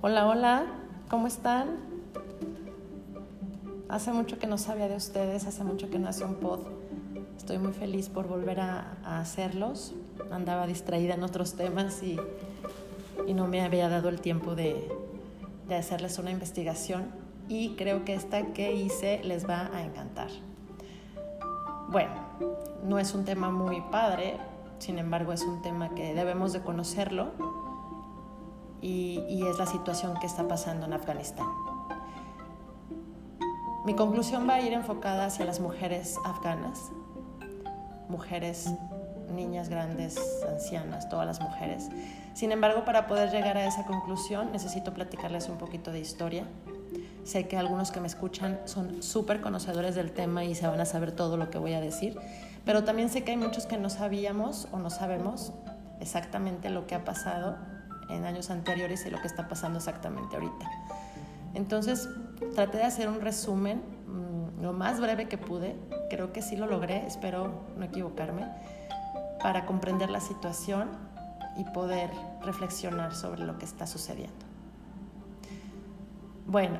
Hola, hola, ¿cómo están? Hace mucho que no sabía de ustedes, hace mucho que no hacía un pod. Estoy muy feliz por volver a, hacerlos. Andaba distraída en otros temas y, no me había dado el tiempo de, de hacerles una investigación y creo que esta que hice les va a encantar. Bueno, no es un tema muy padre, sin embargo es un tema que debemos de conocerlo y, es la situación que está pasando en Afganistán. Mi conclusión va a ir enfocada hacia las mujeres afganas, mujeres, niñas grandes, ancianas, todas las mujeres. Sin embargo, para poder llegar a esa conclusión necesito platicarles un poquito de historia. Sé que algunos que me escuchan son súper conocedores del tema y se van a saber todo lo que voy a decir, pero también sé que hay muchos que no sabíamos o no sabemos exactamente lo que ha pasado en años anteriores y lo que está pasando exactamente ahorita. Entonces, traté de hacer un resumen mm, lo más breve que pude. Creo que sí lo logré, espero no equivocarme, para comprender la situación y poder reflexionar sobre lo que está sucediendo. Bueno,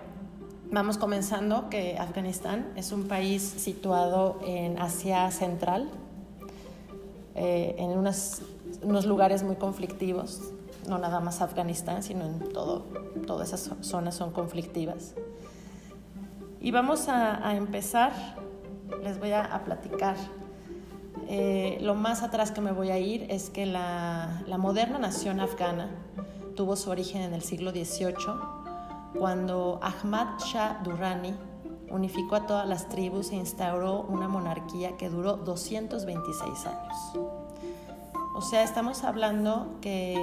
vamos comenzando que Afganistán es un país situado en Asia Central, eh, en unos lugares muy conflictivos no nada más Afganistán, sino en todo, todas esas zonas son conflictivas. Y vamos a, empezar, les voy a, platicar. Eh, lo más atrás que me voy a ir es que la, la moderna nación afgana tuvo su origen en el siglo XVIII, cuando Ahmad Shah Durrani unificó a todas las tribus e instauró una monarquía que duró 226 años. O sea, estamos hablando que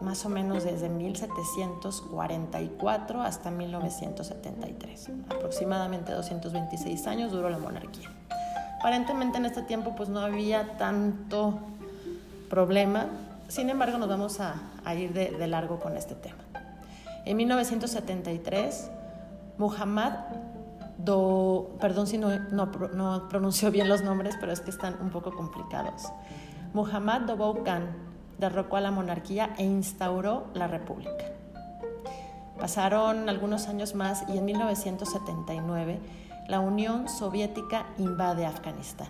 más o menos desde 1744 hasta 1973. Aproximadamente 226 años duró la monarquía. Aparentemente en este tiempo pues no había tanto problema, sin embargo nos vamos a, ir de, largo con este tema. En 1973, Muhammad Do, perdón si no, pronuncio bien los nombres, pero es que están un poco complicados. Muhammad Dobou Khan derrocó a la monarquía e instauró la república. Pasaron algunos años más y en 1979 la Unión Soviética invade Afganistán.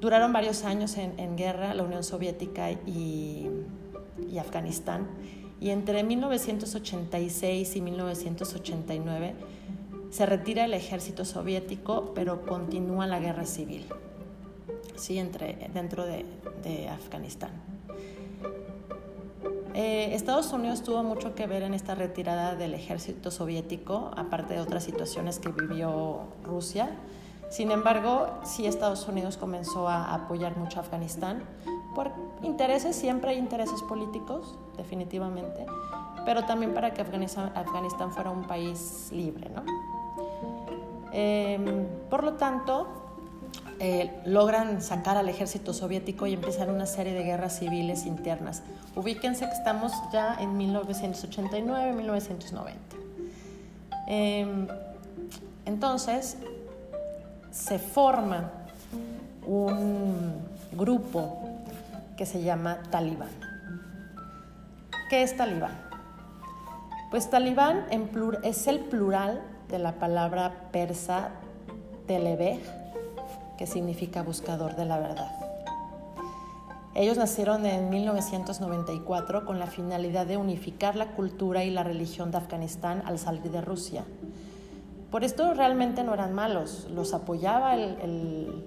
Duraron varios años en, guerra la Unión Soviética y, y Afganistán y entre 1986 y 1989 se retira el ejército soviético, pero continúa la guerra civil. ¿Sí? Entre, dentro de, Afganistán. Eh, Estados Unidos tuvo mucho que ver en esta retirada del ejército soviético, aparte de otras situaciones que vivió Rusia. Sin embargo, sí Estados Unidos comenzó a apoyar mucho a Afganistán por intereses, siempre hay intereses políticos, definitivamente, pero también para que Afganistán, Afganistán fuera un país libre. ¿no? Em, por lo tanto, eh, logran sacar al ejército soviético y empiezan una serie de guerras civiles internas. Ubíquense que estamos ya en 1989-1990. Em, entonces, se forma un grupo que se llama Talibán. ¿Qué es Talibán? Pues Talibán es el plural de la palabra persa telebej, que significa buscador de la verdad. Ellos nacieron en 1994 con la finalidad de unificar la cultura y la religión de Afganistán al salir de Rusia. Por esto realmente no eran malos, los apoyaba el,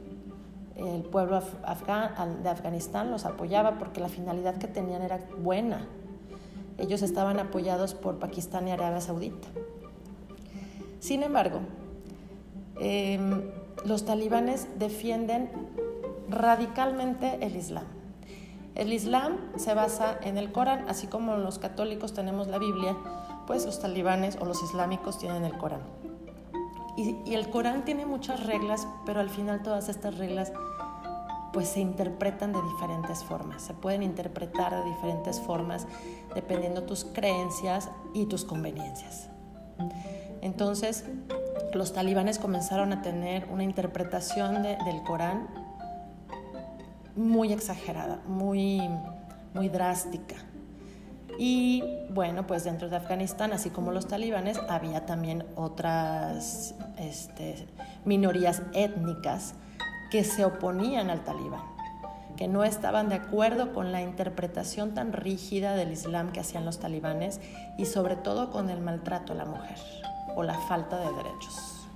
pueblo de Afganistán, los apoyaba porque la finalidad que tenían era buena. Ellos estaban apoyados por Pakistán y Arabia Saudita. Sin embargo, em, los talibanes defienden radicalmente el Islam. El Islam se basa en el Corán, así como los católicos tenemos la Biblia, pues los talibanes o los islámicos tienen el Corán. Y, el Corán tiene muchas reglas, pero al final todas estas reglas pues se interpretan de diferentes formas, se pueden interpretar de diferentes formas dependiendo tus creencias y tus conveniencias. Entonces, los talibanes comenzaron a tener una interpretación del Corán muy exagerada, muy, muy drástica. Y bueno, pues dentro de Afganistán, así como los talibanes, había también otras este, minorías étnicas que se oponían al talibán, que no estaban de acuerdo con la interpretación tan rígida del Islam que hacían los talibanes y sobre todo con el maltrato a la mujer o la falta de derechos.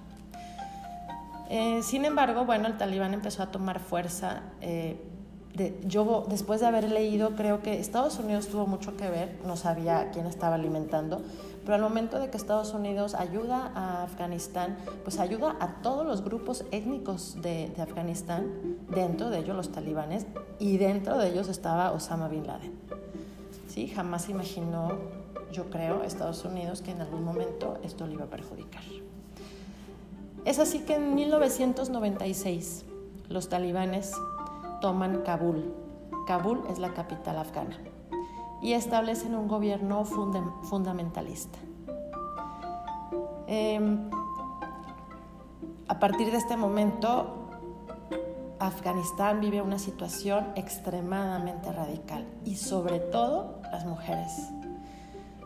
Eh, sin embargo, bueno, el talibán empezó a tomar fuerza. Eh, yo después de haber leído, creo que Estados Unidos tuvo mucho que ver, no sabía quién estaba alimentando, pero al momento de que Estados Unidos ayuda a Afganistán, pues ayuda a todos los grupos étnicos de, Afganistán, dentro de ellos los talibanes, y dentro de ellos estaba Osama Bin Laden. ¿Sí? Jamás imaginó, yo creo, Estados Unidos que en algún momento esto le iba a perjudicar. Es así que en 1996 los talibanes toman Kabul. Kabul es la capital afgana y establecen un gobierno fundamentalista. Em, a partir de este momento, Afganistán vive una situación extremadamente radical y sobre todo las mujeres.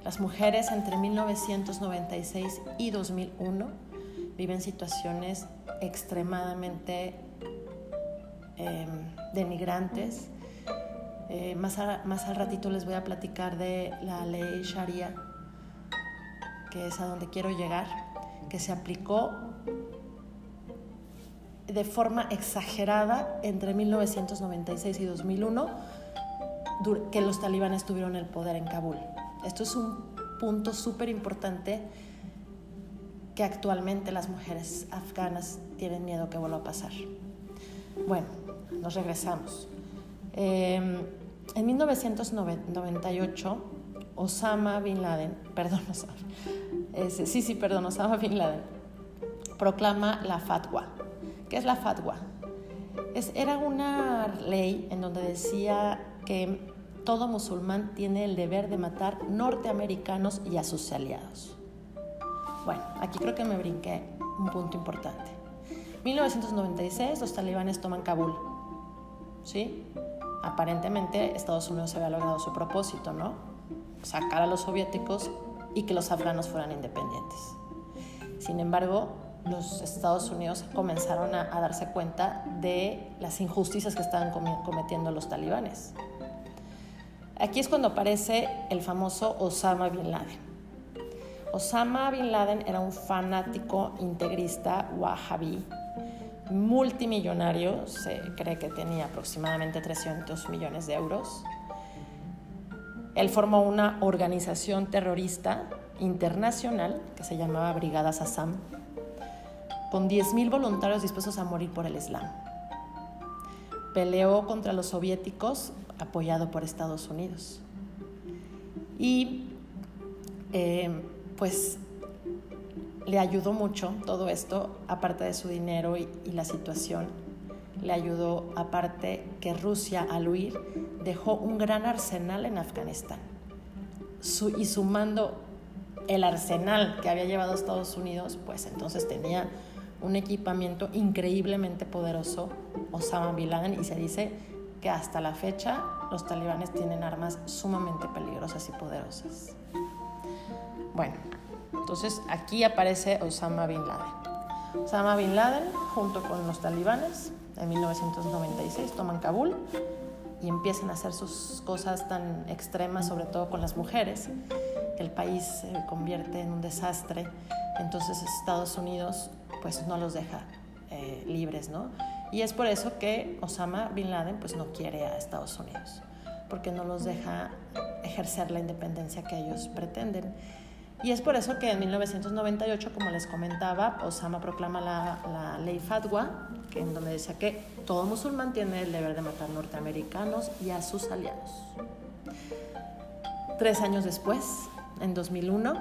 Las mujeres entre 1996 y 2001 viven situaciones extremadamente em, denigrantes. Eh, más, más al ratito les voy a platicar de la ley Sharia, que es a donde quiero llegar, que se aplicó de forma exagerada entre 1996 y 2001, que los talibanes tuvieron el poder en Kabul. Esto es un punto súper importante que actualmente las mujeres afganas tienen miedo que vuelva a pasar. Bueno, nos regresamos. Em, en 1998, Osama Bin Laden, perdón, Osama, sí, sí, perdón, Osama Bin Laden, proclama la fatwa. ¿Qué es la fatwa? Es, era una ley en donde decía que todo musulmán tiene el deber de matar norteamericanos y a sus aliados. Bueno, aquí creo que me brinqué un punto importante. 1996 los talibanes toman Kabul. ¿Sí? Aparentemente Estados Unidos había logrado su propósito, ¿no? Sacar a los soviéticos y que los afganos fueran independientes. Sin embargo, los Estados Unidos comenzaron a, a darse cuenta de las injusticias que estaban cometiendo los talibanes. Aquí es cuando aparece el famoso Osama Bin Laden. Osama Bin Laden era un fanático integrista wahhabí, multimillonario, se cree que tenía aproximadamente 300 millones de euros. Él formó una organización terrorista internacional que se llamaba Brigada Sassam, con 10.000 voluntarios dispuestos a morir por el Islam. Peleó contra los soviéticos apoyado por Estados Unidos. Y eh, pues le ayudó mucho todo esto, aparte de su dinero y, la situación. Le ayudó, aparte, que Rusia al huir dejó un gran arsenal en Afganistán. y sumando el arsenal que había llevado a Estados Unidos, pues entonces tenía un equipamiento increíblemente poderoso, Osama Bin Laden, y se dice que hasta la fecha los talibanes tienen armas sumamente peligrosas y poderosas. Bueno, entonces aquí aparece Osama Bin Laden. Osama Bin Laden, junto con los talibanes, en 1996 toman Kabul y empiezan a hacer sus cosas tan extremas, sobre todo con las mujeres. El país se convierte en un desastre, entonces Estados Unidos pues no los deja eh, libres, ¿no? Y es por eso que Osama Bin Laden pues no quiere a Estados Unidos, porque no los deja ejercer la independencia que ellos pretenden. Y es por eso que en 1998, como les comentaba, Osama proclama la, ley Fatwa, que en donde decía que todo musulmán tiene el deber de matar norteamericanos y a sus aliados. Tres años después, en 2001,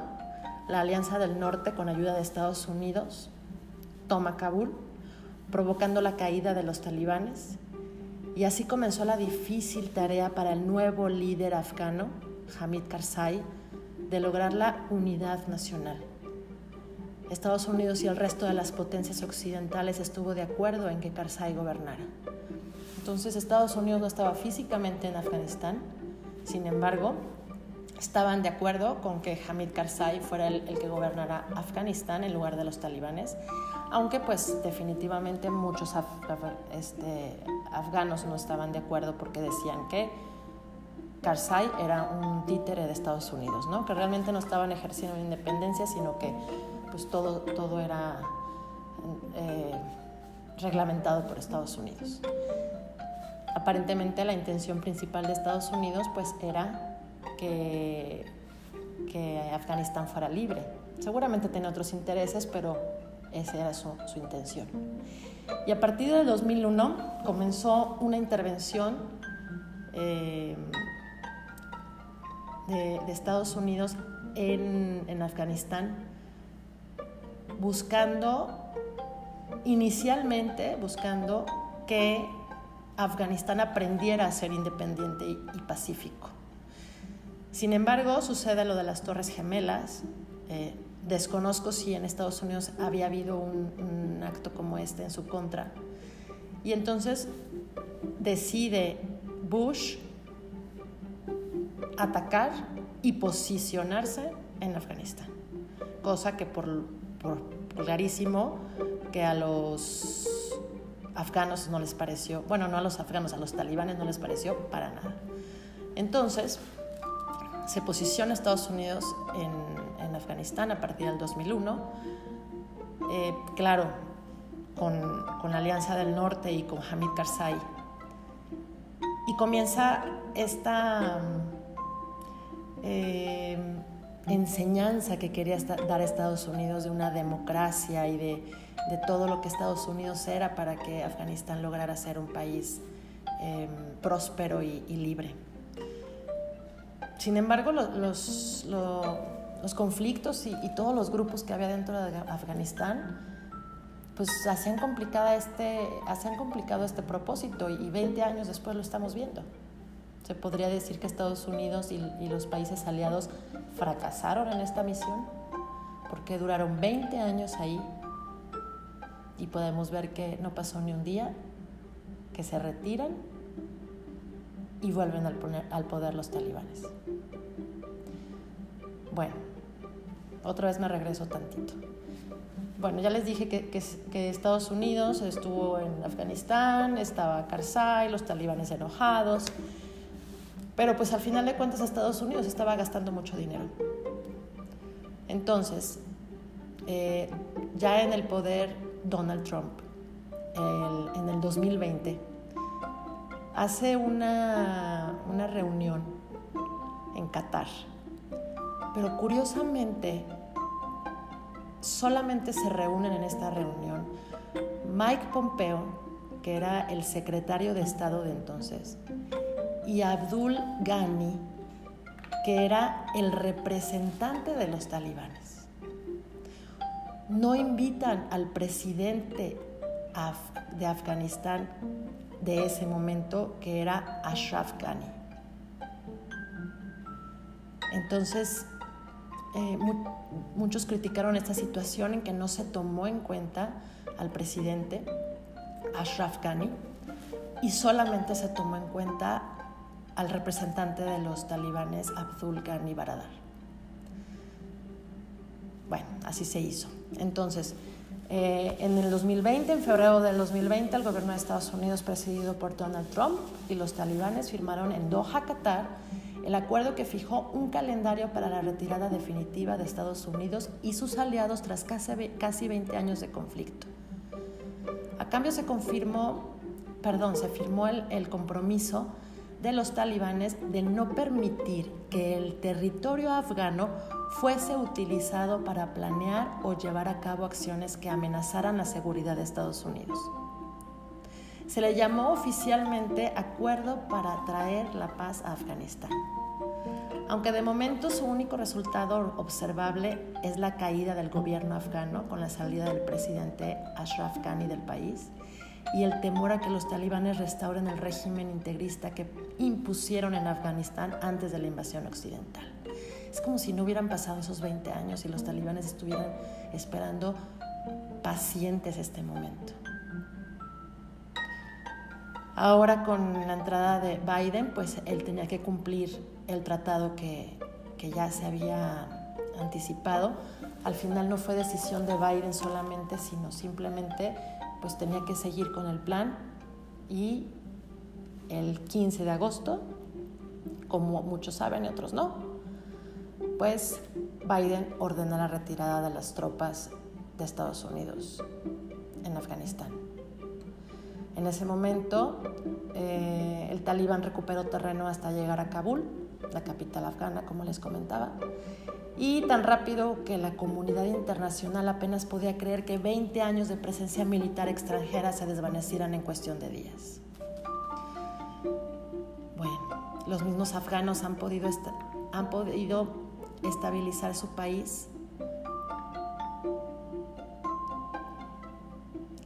la Alianza del Norte, con ayuda de Estados Unidos, toma Kabul, provocando la caída de los talibanes. Y así comenzó la difícil tarea para el nuevo líder afgano, Hamid Karzai, de lograr la unidad nacional. Estados Unidos y el resto de las potencias occidentales estuvo de acuerdo en que Karzai gobernara. Entonces Estados Unidos no estaba físicamente en Afganistán, Sin embargo, estaban de acuerdo con que Hamid Karzai fuera el, que gobernara Afganistán en lugar de los talibanes, aunque pues definitivamente muchos este, afganos no estaban de acuerdo porque decían que Karzai era un títere de Estados Unidos, ¿no? que realmente no estaban ejerciendo independencia, sino que pues todo, todo era eh, reglamentado por Estados Unidos. Aparentemente la intención principal de Estados Unidos pues era que, que Afganistán fuera libre. Seguramente tenía otros intereses, pero esa era su, intención. Y a partir de 2001 comenzó una intervención eh, de, de, Estados Unidos en, en Afganistán buscando, inicialmente buscando que Afganistán aprendiera a ser independiente y, pacífico. Sin embargo, sucede lo de las Torres Gemelas. Eh, desconozco si en Estados Unidos había habido un, acto como este en su contra. Y entonces decide Bush atacar y posicionarse en Afganistán, cosa que por clarísimo que a los afganos no les pareció, bueno, no a los afganos, a los talibanes no les pareció para nada. Entonces, se posiciona Estados Unidos en, en Afganistán a partir del 2001, eh, claro, con, con, la Alianza del Norte y con Hamid Karzai. Y comienza esta... Eh, enseñanza que quería dar a Estados Unidos de una democracia y de, todo lo que Estados Unidos era para que Afganistán lograra ser un país em, próspero y, libre. Sin embargo, los, los, conflictos y, todos los grupos que había dentro de Afganistán pues hacían, complicada este, hacían complicado este propósito y 20 años después lo estamos viendo. Se podría decir que Estados Unidos y, los países aliados fracasaron en esta misión porque duraron 20 años ahí y podemos ver que no pasó ni un día, que se retiran y vuelven al, poder los talibanes. Bueno, otra vez me regreso tantito. Bueno, ya les dije que, que, Estados Unidos estuvo en Afganistán, estaba Karzai, los talibanes enojados, pero pues al final de cuentas Estados Unidos estaba gastando mucho dinero. Entonces, eh, ya en el poder Donald Trump, en el 2020, hace una, una reunión en Qatar. Pero curiosamente, solamente se reúnen en esta reunión Mike Pompeo, que era el secretario de Estado de entonces, y Abdul Ghani, que era el representante de los talibanes. No invitan al presidente de Afganistán de ese momento, que era Ashraf Ghani. Entonces, eh, muchos criticaron esta situación en que no se tomó en cuenta al presidente Ashraf Ghani y solamente se tomó en cuenta al representante de los talibanes Abdul Ghani Baradar. Bueno, así se hizo. Entonces, eh, en el 2020, en febrero del 2020, el gobierno de Estados Unidos, presidido por Donald Trump y los talibanes, firmaron en Doha, Qatar, el acuerdo que fijó un calendario para la retirada definitiva de Estados Unidos y sus aliados tras casi 20 años de conflicto. A cambio se confirmó, perdón, se firmó el, el compromiso de los talibanes de no permitir que el territorio afgano fuese utilizado para planear o llevar a cabo acciones que amenazaran la seguridad de Estados Unidos. Se le llamó oficialmente Acuerdo para traer la paz a Afganistán. Aunque de momento su único resultado observable es la caída del gobierno afgano con la salida del presidente Ashraf Ghani del país, y el temor a que los talibanes restauren el régimen integrista que impusieron en Afganistán antes de la invasión occidental. Es como si no hubieran pasado esos 20 años y los talibanes estuvieran esperando pacientes este momento. Ahora con la entrada de Biden, pues él tenía que cumplir el tratado que, que ya se había anticipado, al final no fue decisión de Biden solamente, sino simplemente pues tenía que seguir con el plan y el 15 de agosto, como muchos saben y otros no, pues Biden ordena la retirada de las tropas de Estados Unidos en Afganistán. En ese momento, eh, el talibán recuperó terreno hasta llegar a Kabul, la capital afgana, como les comentaba, y tan rápido que la comunidad internacional apenas podía creer que 20 años de presencia militar extranjera se desvanecieran en cuestión de días. Bueno, los mismos afganos han podido, han podido estabilizar su país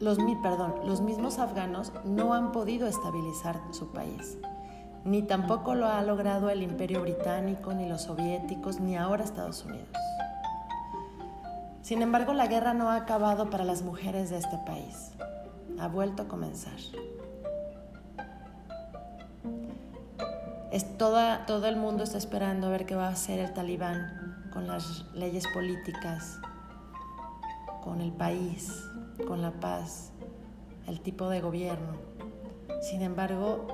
los, perdón, los mismos afganos no han podido estabilizar su país, ni tampoco lo ha logrado el imperio británico, ni los soviéticos, ni ahora Estados Unidos. Sin embargo, la guerra no ha acabado para las mujeres de este país. Ha vuelto a comenzar. Es toda, todo el mundo está esperando a ver qué va a hacer el talibán con las leyes políticas, con el país, con la paz, el tipo de gobierno. Sin embargo,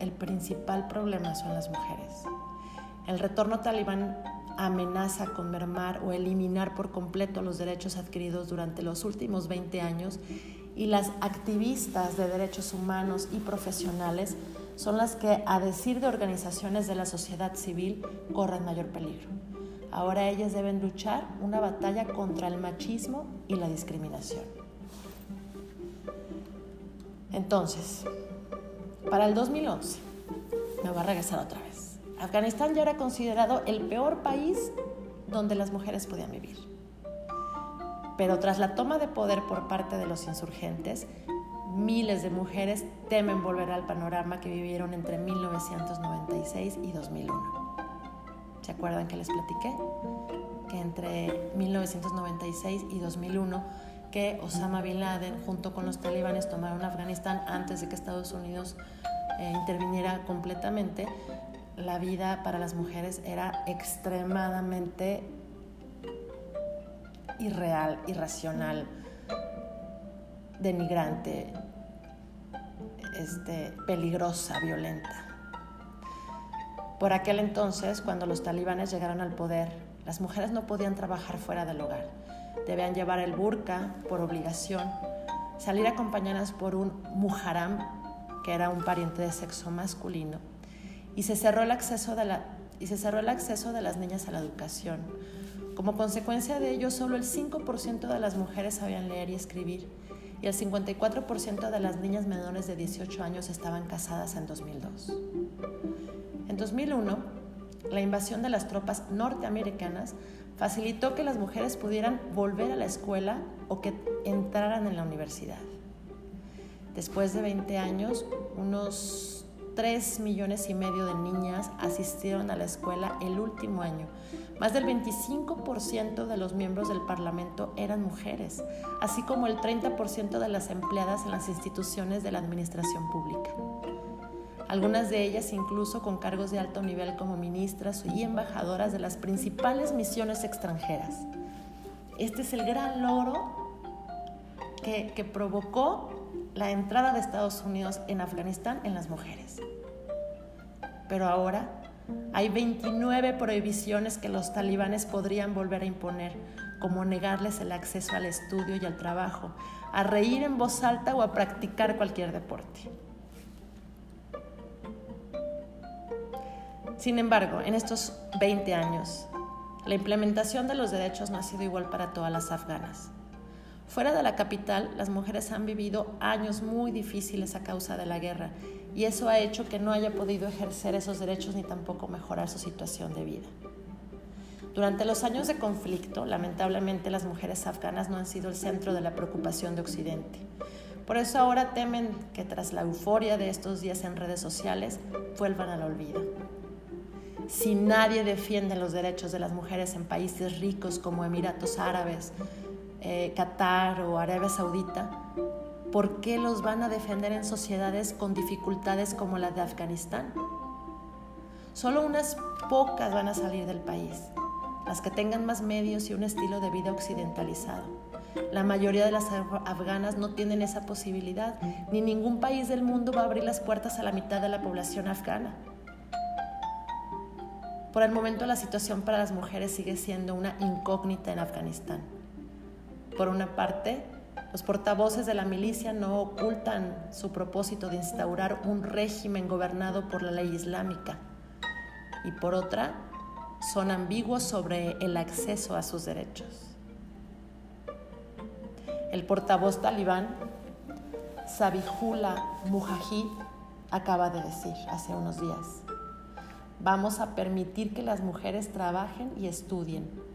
el principal problema son las mujeres. El retorno talibán amenaza con mermar o eliminar por completo los derechos adquiridos durante los últimos 20 años y las activistas de derechos humanos y profesionales son las que, a decir de organizaciones de la sociedad civil, corren mayor peligro. Ahora ellas deben luchar una batalla contra el machismo y la discriminación. Entonces, para el 2011, me voy a regresar otra vez. Afganistán ya era considerado el peor país donde las mujeres podían vivir. Pero tras la toma de poder por parte de los insurgentes, miles de mujeres temen volver al panorama que vivieron entre 1996 y 2001. ¿Se acuerdan que les platiqué? Que entre 1996 y 2001 que Osama Bin Laden junto con los talibanes tomaron Afganistán antes de que Estados Unidos eh, interviniera completamente, la vida para las mujeres era extremadamente irreal, irracional, denigrante, este, peligrosa, violenta. Por aquel entonces, cuando los talibanes llegaron al poder, las mujeres no podían trabajar fuera del hogar debían llevar el burka por obligación, salir acompañadas por un muharam, que era un pariente de sexo masculino, y se cerró el acceso de, la, y se cerró el acceso de las niñas a la educación. Como consecuencia de ello, solo el 5% de las mujeres sabían leer y escribir, y el 54% de las niñas menores de 18 años estaban casadas en 2002. En 2001, la invasión de las tropas norteamericanas facilitó que las mujeres pudieran volver a la escuela o que entraran en la universidad. Después de 20 años, unos 3 millones y medio de niñas asistieron a la escuela el último año. Más del 25% de los miembros del Parlamento eran mujeres, así como el 30% de las empleadas en las instituciones de la administración pública algunas de ellas incluso con cargos de alto nivel como ministras y embajadoras de las principales misiones extranjeras. Este es el gran logro que, que provocó la entrada de Estados Unidos en Afganistán en las mujeres. Pero ahora hay 29 prohibiciones que los talibanes podrían volver a imponer, como negarles el acceso al estudio y al trabajo, a reír en voz alta o a practicar cualquier deporte. Sin embargo, en estos 20 años, la implementación de los derechos no ha sido igual para todas las afganas. Fuera de la capital, las mujeres han vivido años muy difíciles a causa de la guerra y eso ha hecho que no haya podido ejercer esos derechos ni tampoco mejorar su situación de vida. Durante los años de conflicto, lamentablemente las mujeres afganas no han sido el centro de la preocupación de Occidente. Por eso ahora temen que tras la euforia de estos días en redes sociales vuelvan al olvido si nadie defiende los derechos de las mujeres en países ricos como Emiratos Árabes, eh, Qatar o Arabia Saudita, ¿por qué los van a defender en sociedades con dificultades como la de Afganistán? Solo unas pocas van a salir del país, las que tengan más medios y un estilo de vida occidentalizado. La mayoría de las afganas no tienen esa posibilidad, ni ningún país del mundo va a abrir las puertas a la mitad de la población afgana. Por el momento la situación para las mujeres sigue siendo una incógnita en Afganistán. Por una parte, los portavoces de la milicia no ocultan su propósito de instaurar un régimen gobernado por la ley islámica y por otra, son ambiguos sobre el acceso a sus derechos. El portavoz talibán, Sabihullah Mujahid, acaba de decir hace unos días, vamos a permitir que las mujeres trabajen y estudien.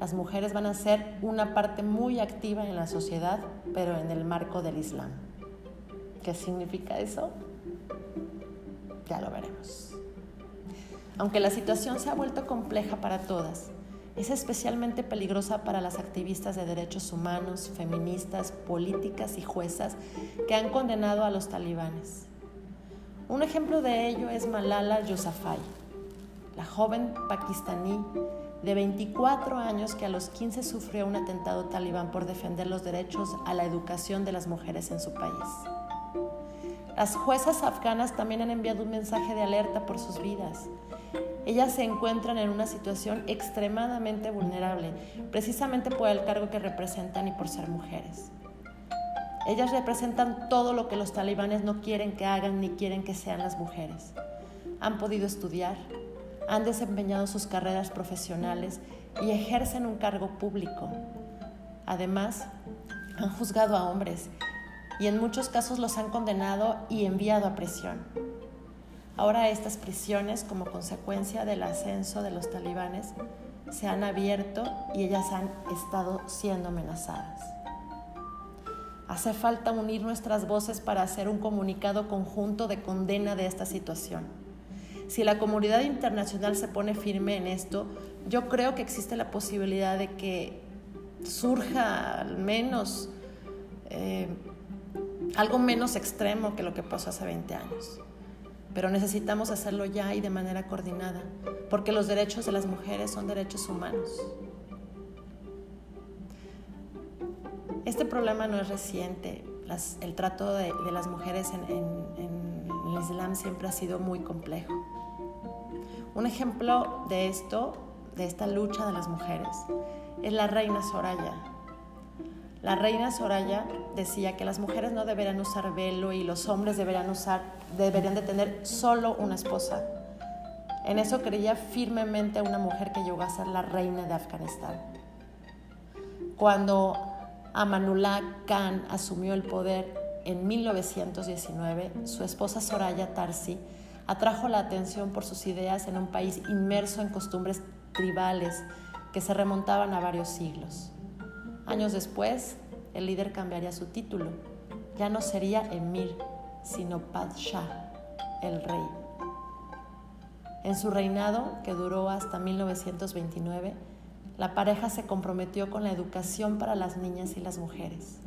Las mujeres van a ser una parte muy activa en la sociedad, pero en el marco del Islam. ¿Qué significa eso? Ya lo veremos. Aunque la situación se ha vuelto compleja para todas, es especialmente peligrosa para las activistas de derechos humanos, feministas, políticas y juezas que han condenado a los talibanes. Un ejemplo de ello es Malala Yousafzai, la joven pakistaní de 24 años que a los 15 sufrió un atentado talibán por defender los derechos a la educación de las mujeres en su país. Las juezas afganas también han enviado un mensaje de alerta por sus vidas ellas se encuentran en una situación extremadamente vulnerable, precisamente por el cargo que representan y por ser mujeres. Ellas representan todo lo que los talibanes no quieren que hagan ni quieren que sean las mujeres. Han podido estudiar, han desempeñado sus carreras profesionales y ejercen un cargo público. Además, han juzgado a hombres y en muchos casos los han condenado y enviado a prisión. Ahora estas prisiones, como consecuencia del ascenso de los talibanes, se han abierto y ellas han estado siendo amenazadas. Hace falta unir nuestras voces para hacer un comunicado conjunto de condena de esta situación. Si la comunidad internacional se pone firme en esto, yo creo que existe la posibilidad de que surja al menos eh, algo menos extremo que lo que pasó hace 20 años pero necesitamos hacerlo ya y de manera coordinada, porque los derechos de las mujeres son derechos humanos. Este problema no es reciente, el trato de, las mujeres en, en el Islam siempre ha sido muy complejo. Un ejemplo de esto, de esta lucha de las mujeres, es la reina Soraya, la reina Soraya decía que las mujeres no deberían usar velo y los hombres deberían, de tener solo una esposa. En eso creía firmemente una mujer que llegó a ser la reina de Afganistán. Cuando Amanullah Khan asumió el poder en 1919, su esposa Soraya Tarsi atrajo la atención por sus ideas en un país inmerso en costumbres tribales que se remontaban a varios siglos. Años después, el líder cambiaría su título. Ya no sería emir, sino Padshah, el rey. En su reinado, que duró hasta 1929, la pareja se comprometió con la educación para las niñas y las mujeres.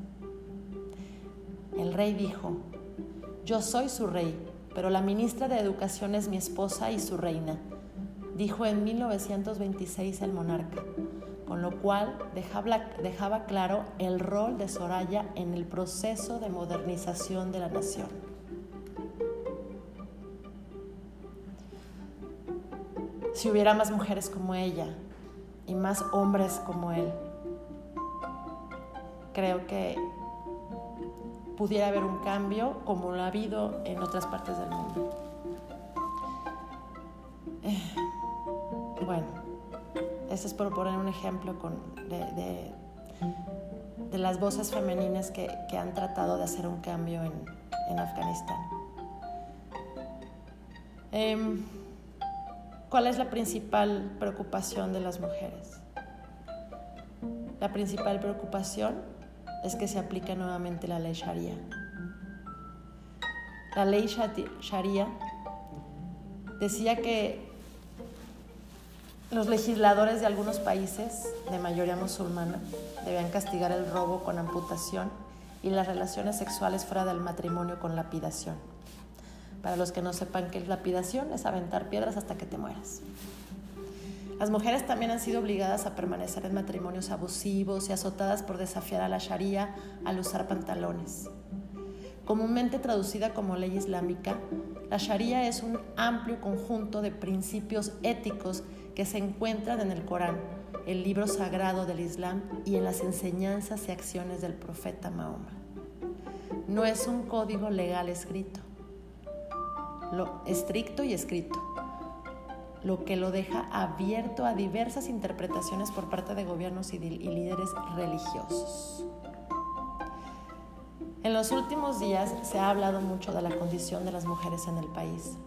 El rey dijo, yo soy su rey, pero la ministra de Educación es mi esposa y su reina, dijo en 1926 el monarca con lo cual dejaba, claro el rol de Soraya en el proceso de modernización de la nación. Si hubiera más mujeres como ella y más hombres como él, creo que pudiera haber un cambio como lo ha habido en otras partes del mundo. Eh, bueno, ese es por poner un ejemplo de, las voces femeninas que, han tratado de hacer un cambio en, Afganistán. Em, ¿Cuál es la principal preocupación de las mujeres? La principal preocupación es que se aplique nuevamente la ley Sharia. La ley Sharia decía que los legisladores de algunos países de mayoría musulmana debían castigar el robo con amputación y las relaciones sexuales fuera del matrimonio con lapidación. Para los que no sepan qué es lapidación, es aventar piedras hasta que te mueras. Las mujeres también han sido obligadas a permanecer en matrimonios abusivos y azotadas por desafiar a la Sharia al usar pantalones. Comúnmente traducida como ley islámica, la Sharia es un amplio conjunto de principios éticos que se encuentran en el Corán, el libro sagrado del Islam y en las enseñanzas y acciones del profeta Mahoma. No es un código legal escrito, lo estricto y escrito, lo que lo deja abierto a diversas interpretaciones por parte de gobiernos y, líderes religiosos. En los últimos días se ha hablado mucho de la condición de las mujeres en el país.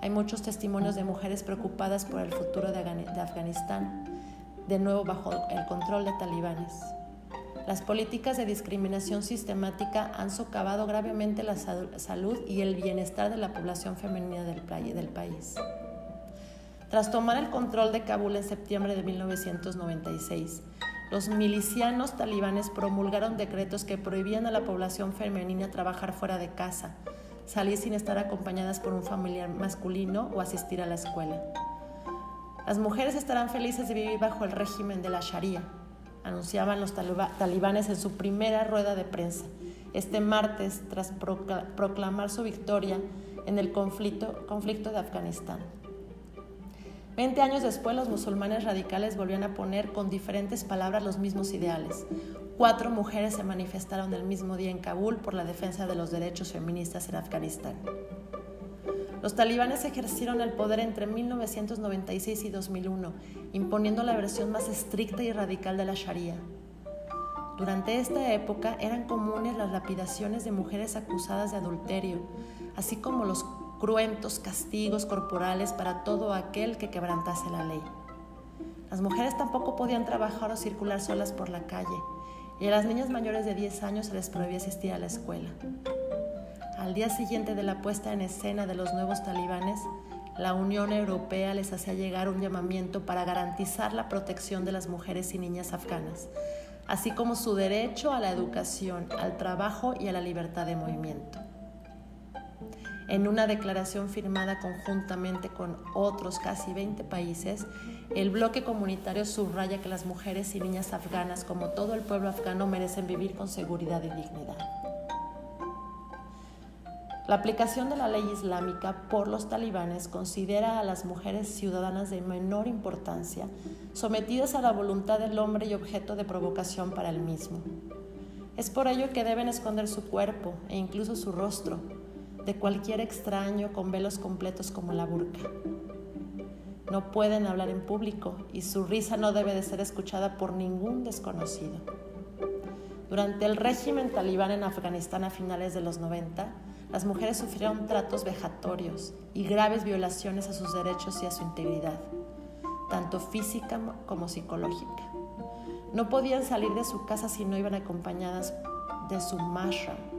Hay muchos testimonios de mujeres preocupadas por el futuro de Afganistán, de nuevo bajo el control de talibanes. Las políticas de discriminación sistemática han socavado gravemente la salud y el bienestar de la población femenina del país. Tras tomar el control de Kabul en septiembre de 1996, los milicianos talibanes promulgaron decretos que prohibían a la población femenina trabajar fuera de casa, salir sin estar acompañadas por un familiar masculino o asistir a la escuela. Las mujeres estarán felices de vivir bajo el régimen de la Sharia, anunciaban los talibanes en su primera rueda de prensa este martes tras proclamar su victoria en el conflicto, conflicto de Afganistán. Veinte años después, los musulmanes radicales volvían a poner con diferentes palabras los mismos ideales. Cuatro mujeres se manifestaron el mismo día en Kabul por la defensa de los derechos feministas en Afganistán. Los talibanes ejercieron el poder entre 1996 y 2001, imponiendo la versión más estricta y radical de la Sharia. Durante esta época eran comunes las lapidaciones de mujeres acusadas de adulterio, así como los cruentos castigos corporales para todo aquel que quebrantase la ley. Las mujeres tampoco podían trabajar o circular solas por la calle y a las niñas mayores de 10 años se les prohibía asistir a la escuela. Al día siguiente de la puesta en escena de los nuevos talibanes, la Unión Europea les hacía llegar un llamamiento para garantizar la protección de las mujeres y niñas afganas, así como su derecho a la educación, al trabajo y a la libertad de movimiento. En una declaración firmada conjuntamente con otros casi 20 países, el bloque comunitario subraya que las mujeres y niñas afganas, como todo el pueblo afgano, merecen vivir con seguridad y dignidad. La aplicación de la ley islámica por los talibanes considera a las mujeres ciudadanas de menor importancia, sometidas a la voluntad del hombre y objeto de provocación para el mismo. Es por ello que deben esconder su cuerpo e incluso su rostro, de cualquier extraño con velos completos como la burka. No pueden hablar en público y su risa no debe de ser escuchada por ningún desconocido. Durante el régimen talibán en Afganistán a finales de los 90, las mujeres sufrieron tratos vejatorios y graves violaciones a sus derechos y a su integridad, tanto física como psicológica. No podían salir de su casa si no iban acompañadas de su mashram,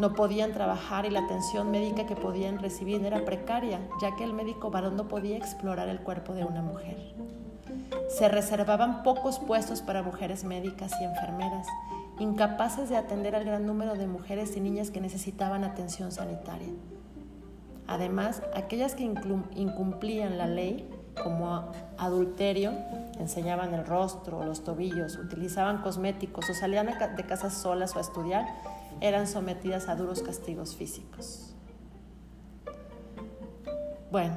no podían trabajar y la atención médica que podían recibir era precaria, ya que el médico varón no podía explorar el cuerpo de una mujer. Se reservaban pocos puestos para mujeres médicas y enfermeras, incapaces de atender al gran número de mujeres y niñas que necesitaban atención sanitaria. Además, aquellas que incumplían la ley, como adulterio, enseñaban el rostro o los tobillos, utilizaban cosméticos o salían de casa solas o a estudiar, eran sometidas a duros castigos físicos. Bueno,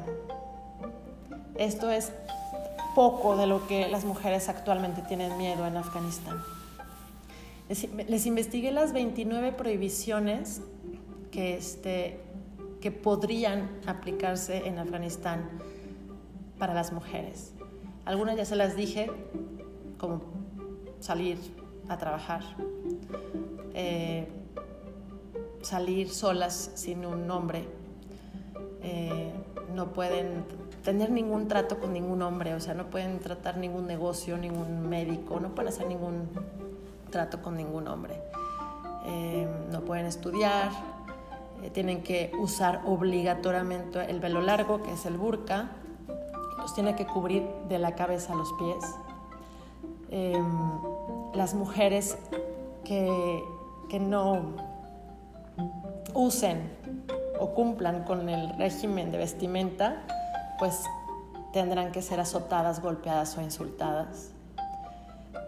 esto es poco de lo que las mujeres actualmente tienen miedo en Afganistán. Les, investigué las 29 prohibiciones que, este, que podrían aplicarse en Afganistán para las mujeres. Algunas ya se las dije, como salir a trabajar, eh, salir solas sin un hombre, eh, no pueden tener ningún trato con ningún hombre, o sea, no pueden tratar ningún negocio, ningún médico, no pueden hacer ningún trato con ningún hombre. Eh, no pueden estudiar, eh, tienen que usar obligatoriamente el velo largo, que es el burka, los tiene que cubrir de la cabeza a los pies. Las mujeres que, que no usen o cumplan con el régimen de vestimenta, pues tendrán que ser azotadas, golpeadas o insultadas.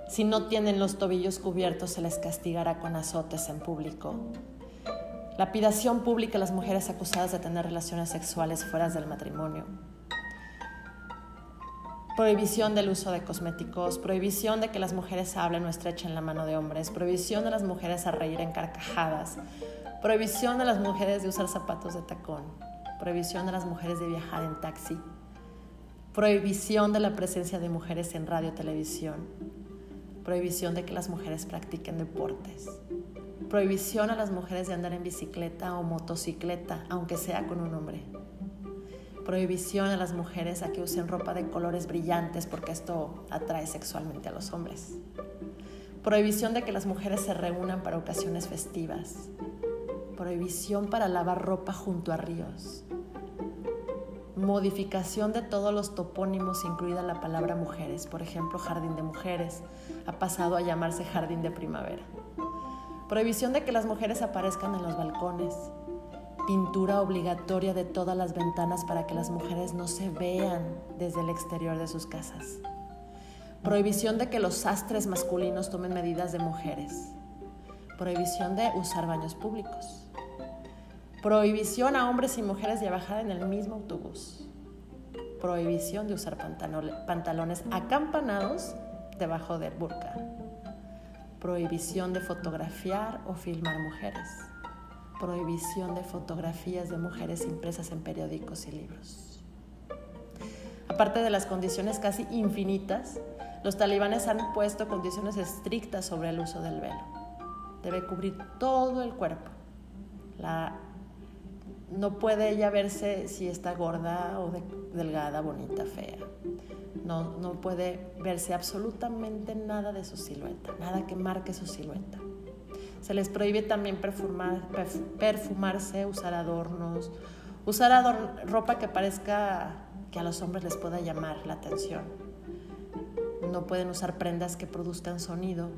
Si no tienen los tobillos cubiertos, se les castigará con azotes en público. Lapidación pública a las mujeres acusadas de tener relaciones sexuales fuera del matrimonio. Prohibición del uso de cosméticos, prohibición de que las mujeres hablen o estrechen la mano de hombres, prohibición de las mujeres a reír en carcajadas, prohibición de las mujeres de usar zapatos de tacón, prohibición de las mujeres de viajar en taxi, prohibición de la presencia de mujeres en radio televisión, prohibición de que las mujeres practiquen deportes, prohibición a las mujeres de andar en bicicleta o motocicleta, aunque sea con un hombre, prohibición a las mujeres a que usen ropa de colores brillantes porque esto atrae sexualmente a los hombres, prohibición de que las mujeres se reúnan para ocasiones festivas, prohibición para lavar ropa junto a ríos, modificación de todos los topónimos, incluida la palabra mujeres. Por ejemplo, jardín de mujeres ha pasado a llamarse jardín de primavera. Prohibición de que las mujeres aparezcan en los balcones. Pintura obligatoria de todas las ventanas para que las mujeres no se vean desde el exterior de sus casas. Prohibición de que los sastres masculinos tomen medidas de mujeres. Prohibición de usar baños públicos Prohibición a hombres y mujeres de viajar en el mismo autobús. Prohibición de usar pantalones acampanados debajo del burka. Prohibición de fotografiar o filmar mujeres. Prohibición de fotografías de mujeres impresas en periódicos y libros. Aparte de las condiciones casi infinitas, los talibanes han puesto condiciones estrictas sobre el uso del velo. Debe cubrir todo el cuerpo. La no puede ella verse si está gorda o delgada, bonita, fea. No, no puede verse absolutamente nada de su silueta, nada que marque su silueta. Se les prohíbe también perfumarse, usar adornos, usar ropa que parezca que a los hombres les pueda llamar la atención. No pueden usar prendas que produzcan sonido,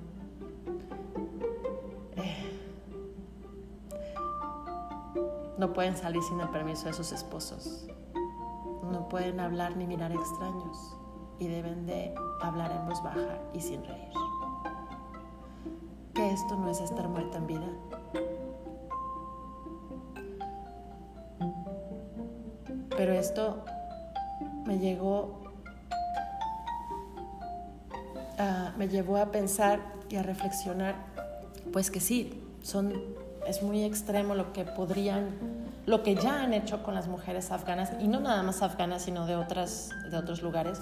No pueden salir sin el permiso de sus esposos. No pueden hablar ni mirar extraños y deben de hablar en voz baja y sin reír. Que esto no es estar muerta en vida. Pero esto me llegó a, me llevó a pensar y a reflexionar, pues que sí, son es muy extremo lo que podrían, lo que ya han hecho con las mujeres afganas, y no nada más afganas, sino de, otras, de otros lugares,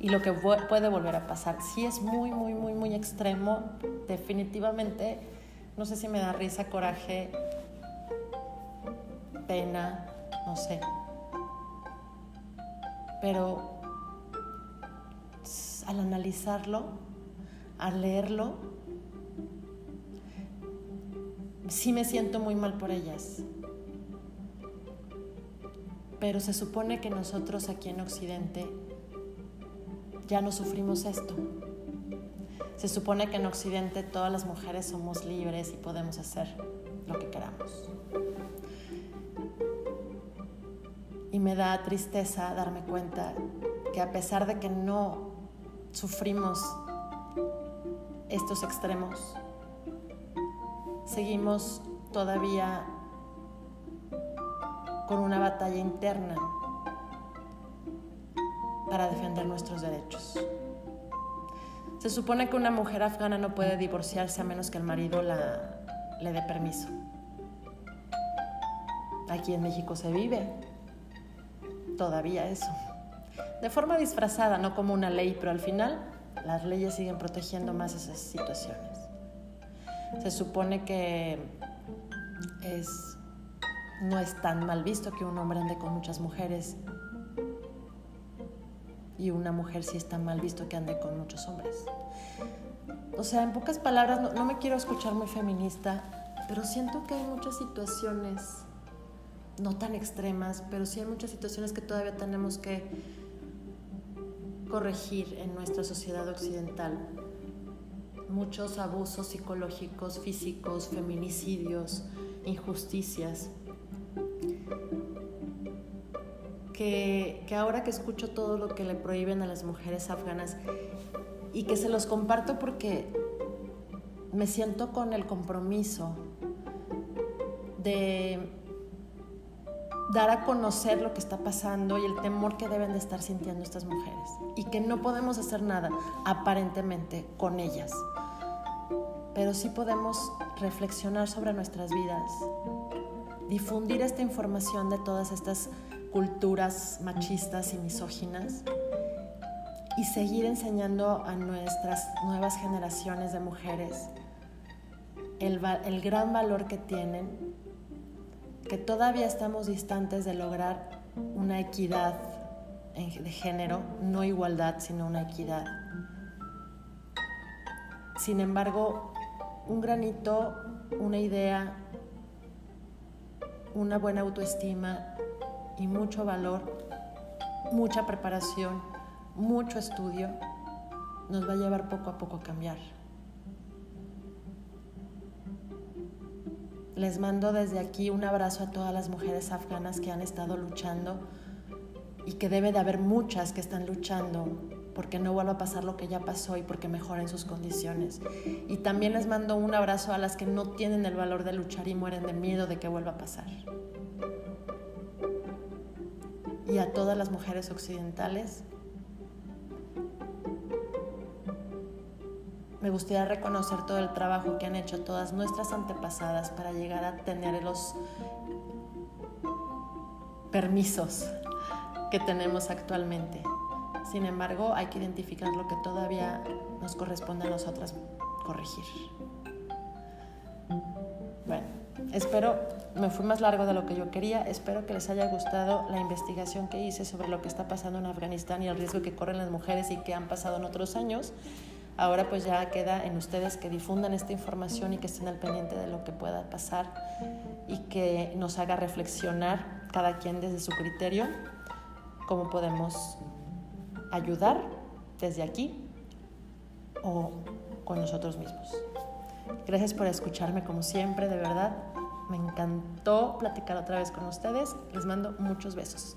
y lo que puede volver a pasar. Sí es muy, muy, muy, muy extremo, definitivamente, no sé si me da risa, coraje, pena, no sé. Pero al analizarlo, al leerlo, sí me siento muy mal por ellas. Pero se supone que nosotros aquí en Occidente ya no sufrimos esto. Se supone que en Occidente todas las mujeres somos libres y podemos hacer lo que queramos. Y me da tristeza darme cuenta que a pesar de que no sufrimos estos extremos, seguimos todavía con una batalla interna para defender nuestros derechos. Se supone que una mujer afgana no puede divorciarse a menos que el marido la, le dé permiso. Aquí en México se vive todavía eso. De forma disfrazada, no como una ley, pero al final las leyes siguen protegiendo más esas situaciones. Se supone que es, no es tan mal visto que un hombre ande con muchas mujeres y una mujer sí es tan mal visto que ande con muchos hombres. O sea, en pocas palabras, no, no me quiero escuchar muy feminista, pero siento que hay muchas situaciones, no tan extremas, pero sí hay muchas situaciones que todavía tenemos que corregir en nuestra sociedad occidental muchos abusos psicológicos, físicos, feminicidios, injusticias. Que, ahora que escucho todo lo que le prohíben a las mujeres afganas y que se los comparto porque me siento con el compromiso de dar a conocer lo que está pasando y el temor que deben de estar sintiendo estas mujeres y que no podemos hacer nada aparentemente con ellas, pero sí podemos reflexionar sobre nuestras vidas, difundir esta información de todas estas culturas machistas y misóginas y seguir enseñando a nuestras nuevas generaciones de mujeres el, gran valor que tienen, que todavía estamos distantes de lograr una equidad de género, no igualdad, sino una equidad. Sin embargo, un granito, una idea, una buena autoestima y mucho valor, mucha preparación, mucho estudio, nos va a llevar poco a poco a cambiar. Les mando desde aquí un abrazo a todas las mujeres afganas que han estado luchando y que debe de haber muchas que están luchando porque no vuelva a pasar lo que ya pasó y porque mejoren sus condiciones. Y también les mando un abrazo a las que no tienen el valor de luchar y mueren de miedo de que vuelva a pasar. Y a todas las mujeres occidentales Me gustaría reconocer todo el trabajo que han hecho todas nuestras antepasadas para llegar a tener los permisos que tenemos actualmente. Sin embargo, hay que identificar lo que todavía nos corresponde a nosotras corregir. Espero, me fui más largo de lo que yo quería, espero que les haya gustado la investigación que hice sobre lo que está pasando en Afganistán y el riesgo que corren las mujeres y que han pasado en otros años. Ahora pues ya queda en ustedes que difundan esta información y que estén al pendiente de lo que pueda pasar y que nos haga reflexionar cada quien desde su criterio cómo podemos ayudar desde aquí o con nosotros mismos. Gracias por escucharme como siempre, de verdad. Me encantó platicar otra vez con ustedes. Les mando muchos besos.